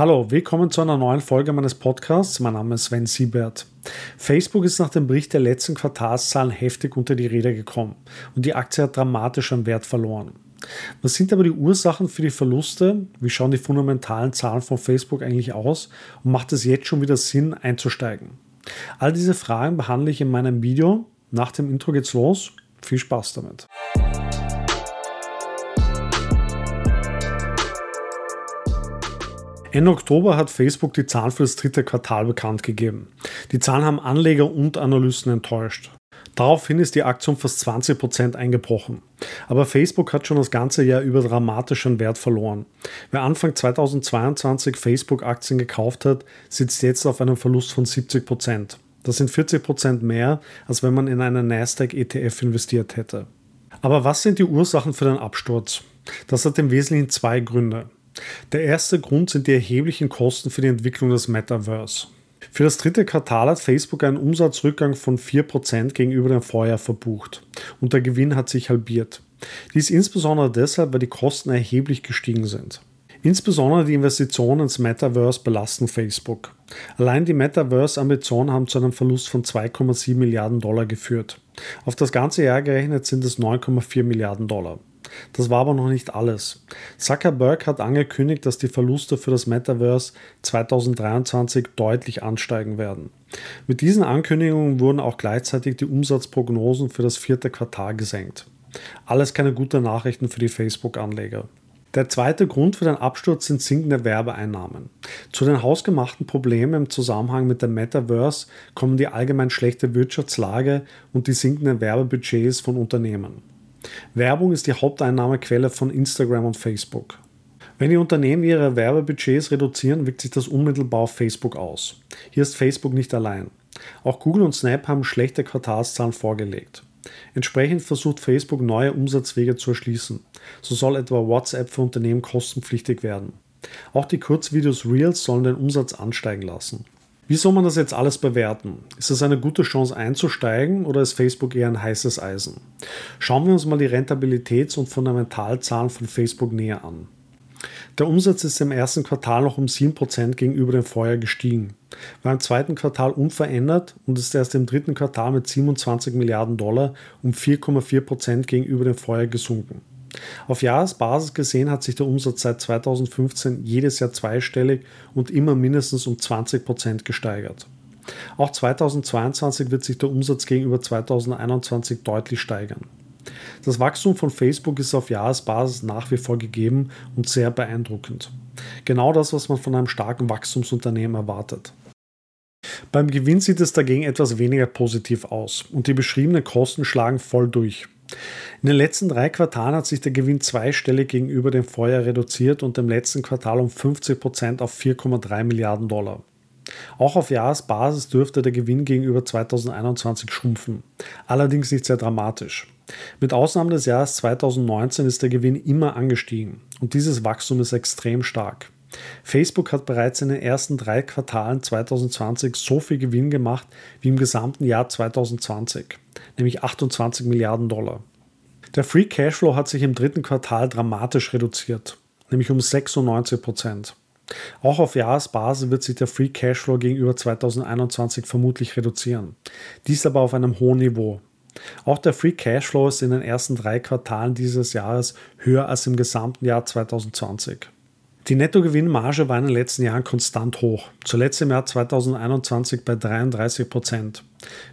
Hallo, willkommen zu einer neuen Folge meines Podcasts. Mein Name ist Sven Siebert. Facebook ist nach dem Bericht der letzten Quartalszahlen heftig unter die Räder gekommen und die Aktie hat dramatisch an Wert verloren. Was sind aber die Ursachen für die Verluste? Wie schauen die fundamentalen Zahlen von Facebook eigentlich aus? Und macht es jetzt schon wieder Sinn, einzusteigen? All diese Fragen behandle ich in meinem Video. Nach dem Intro geht's los. Viel Spaß damit. Ende Oktober hat Facebook die Zahlen für das dritte Quartal bekannt gegeben. Die Zahlen haben Anleger und Analysten enttäuscht. Daraufhin ist die Aktie um fast 20% eingebrochen. Aber Facebook hat schon das ganze Jahr über dramatisch an Wert verloren. Wer Anfang 2022 Facebook-Aktien gekauft hat, sitzt jetzt auf einem Verlust von 70%. Das sind 40% mehr, als wenn man in einen Nasdaq-ETF investiert hätte. Aber was sind die Ursachen für den Absturz? Das hat im Wesentlichen zwei Gründe. Der erste Grund sind die erheblichen Kosten für die Entwicklung des Metaverse. Für das dritte Quartal hat Facebook einen Umsatzrückgang von 4% gegenüber dem Vorjahr verbucht und der Gewinn hat sich halbiert. Dies insbesondere deshalb, weil die Kosten erheblich gestiegen sind. Insbesondere die Investitionen ins Metaverse belasten Facebook. Allein die Metaverse-Ambitionen haben zu einem Verlust von 2,7 Milliarden Dollar geführt. Auf das ganze Jahr gerechnet sind es 9,4 Milliarden Dollar. Das war aber noch nicht alles. Zuckerberg hat angekündigt, dass die Verluste für das Metaverse 2023 deutlich ansteigen werden. Mit diesen Ankündigungen wurden auch gleichzeitig die Umsatzprognosen für das vierte Quartal gesenkt. Alles keine guten Nachrichten für die Facebook-Anleger. Der zweite Grund für den Absturz sind sinkende Werbeeinnahmen. Zu den hausgemachten Problemen im Zusammenhang mit dem Metaverse kommen die allgemein schlechte Wirtschaftslage und die sinkenden Werbebudgets von Unternehmen. Werbung ist die Haupteinnahmequelle von Instagram und Facebook. Wenn die Unternehmen ihre Werbebudgets reduzieren, wirkt sich das unmittelbar auf Facebook aus. Hier ist Facebook nicht allein. Auch Google und Snap haben schlechte Quartalszahlen vorgelegt. Entsprechend versucht Facebook neue Umsatzwege zu erschließen. So soll etwa WhatsApp für Unternehmen kostenpflichtig werden. Auch die Kurzvideos Reels sollen den Umsatz ansteigen lassen. Wie soll man das jetzt alles bewerten? Ist es eine gute Chance einzusteigen oder ist Facebook eher ein heißes Eisen? Schauen wir uns mal die Rentabilitäts- und Fundamentalzahlen von Facebook näher an. Der Umsatz ist im ersten Quartal noch um 7% gegenüber dem Vorjahr gestiegen, war im zweiten Quartal unverändert und ist erst im dritten Quartal mit 27 Milliarden Dollar um 4,4% gegenüber dem Vorjahr gesunken. Auf Jahresbasis gesehen hat sich der Umsatz seit 2015 jedes Jahr zweistellig und immer mindestens um 20 Prozent gesteigert. Auch 2022 wird sich der Umsatz gegenüber 2021 deutlich steigern. Das Wachstum von Facebook ist auf Jahresbasis nach wie vor gegeben und sehr beeindruckend. Genau das, was man von einem starken Wachstumsunternehmen erwartet. Beim Gewinn sieht es dagegen etwas weniger positiv aus und die beschriebenen Kosten schlagen voll durch. In den letzten drei Quartalen hat sich der Gewinn zweistellig gegenüber dem Vorjahr reduziert und im letzten Quartal um 50 Prozent auf 4,3 Milliarden Dollar. Auch auf Jahresbasis dürfte der Gewinn gegenüber 2021 schrumpfen, allerdings nicht sehr dramatisch. Mit Ausnahme des Jahres 2019 ist der Gewinn immer angestiegen und dieses Wachstum ist extrem stark. Facebook hat bereits in den ersten drei Quartalen 2020 so viel Gewinn gemacht wie im gesamten Jahr 2020, nämlich 28 Milliarden Dollar. Der Free Cashflow hat sich im dritten Quartal dramatisch reduziert, nämlich um 96 Prozent. Auch auf Jahresbasis wird sich der Free Cashflow gegenüber 2021 vermutlich reduzieren. Dies aber auf einem hohen Niveau. Auch der Free Cashflow ist in den ersten drei Quartalen dieses Jahres höher als im gesamten Jahr 2020. Die Nettogewinnmarge war in den letzten Jahren konstant hoch, zuletzt im Jahr 2021 bei 33 Prozent,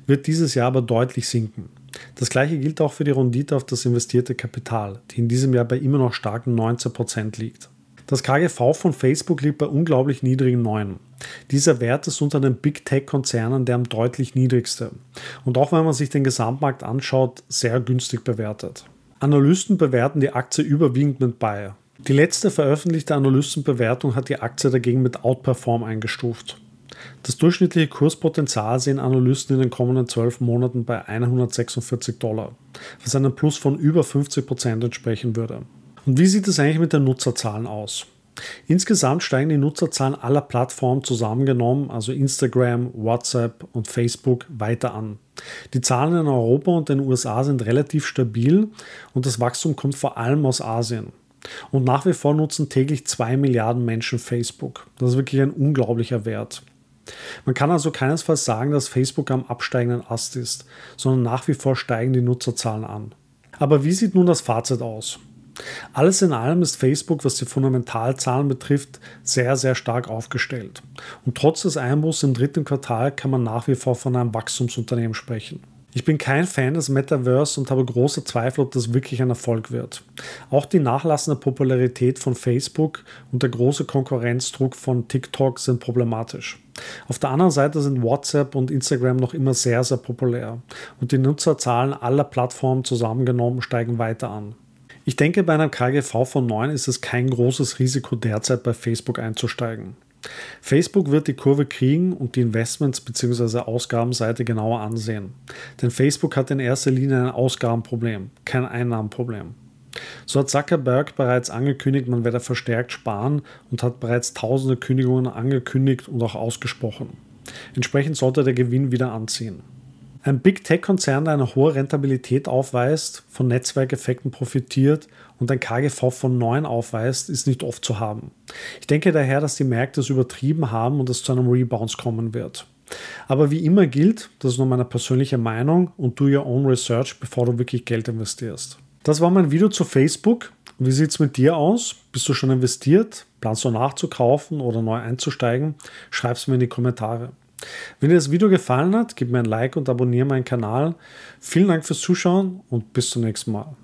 wird dieses Jahr aber deutlich sinken. Das gleiche gilt auch für die Rendite auf das investierte Kapital, die in diesem Jahr bei immer noch starken 19 Prozent liegt. Das KGV von Facebook liegt bei unglaublich niedrigen 9. Dieser Wert ist unter den Big Tech-Konzernen der am deutlich niedrigste und auch wenn man sich den Gesamtmarkt anschaut, sehr günstig bewertet. Analysten bewerten die Aktie überwiegend mit Buy. Die letzte veröffentlichte Analystenbewertung hat die Aktie dagegen mit Outperform eingestuft. Das durchschnittliche Kurspotenzial sehen Analysten in den kommenden 12 Monaten bei 146 Dollar, was einem Plus von über 50 Prozent entsprechen würde. Und wie sieht es eigentlich mit den Nutzerzahlen aus? Insgesamt steigen die Nutzerzahlen aller Plattformen zusammengenommen, also Instagram, WhatsApp und Facebook, weiter an. Die Zahlen in Europa und den USA sind relativ stabil und das Wachstum kommt vor allem aus Asien. Und nach wie vor nutzen täglich 2 Milliarden Menschen Facebook. Das ist wirklich ein unglaublicher Wert. Man kann also keinesfalls sagen, dass Facebook am absteigenden Ast ist, sondern nach wie vor steigen die Nutzerzahlen an. Aber wie sieht nun das Fazit aus? Alles in allem ist Facebook, was die Fundamentalzahlen betrifft, sehr, sehr stark aufgestellt. Und trotz des Einbruchs im dritten Quartal kann man nach wie vor von einem Wachstumsunternehmen sprechen. Ich bin kein Fan des Metaverse und habe große Zweifel, ob das wirklich ein Erfolg wird. Auch die nachlassende Popularität von Facebook und der große Konkurrenzdruck von TikTok sind problematisch. Auf der anderen Seite sind WhatsApp und Instagram noch immer sehr, sehr populär und die Nutzerzahlen aller Plattformen zusammengenommen steigen weiter an. Ich denke, bei einem KGV von 9 ist es kein großes Risiko derzeit bei Facebook einzusteigen. Facebook wird die Kurve kriegen und die Investments- bzw. Ausgabenseite genauer ansehen. Denn Facebook hat in erster Linie ein Ausgabenproblem, kein Einnahmenproblem. So hat Zuckerberg bereits angekündigt, man werde verstärkt sparen und hat bereits tausende Kündigungen angekündigt und auch ausgesprochen. Entsprechend sollte der Gewinn wieder anziehen. Ein Big Tech-Konzern, der eine hohe Rentabilität aufweist, von Netzwerkeffekten profitiert und ein KGV von 9 aufweist, ist nicht oft zu haben. Ich denke daher, dass die Märkte es übertrieben haben und es zu einem Rebounce kommen wird. Aber wie immer gilt, das ist nur meine persönliche Meinung und do your own research, bevor du wirklich Geld investierst. Das war mein Video zu Facebook. Wie sieht es mit dir aus? Bist du schon investiert? Planst du nachzukaufen oder neu einzusteigen? Schreib es mir in die Kommentare. Wenn dir das Video gefallen hat, gib mir ein Like und abonniere meinen Kanal. Vielen Dank fürs Zuschauen und bis zum nächsten Mal.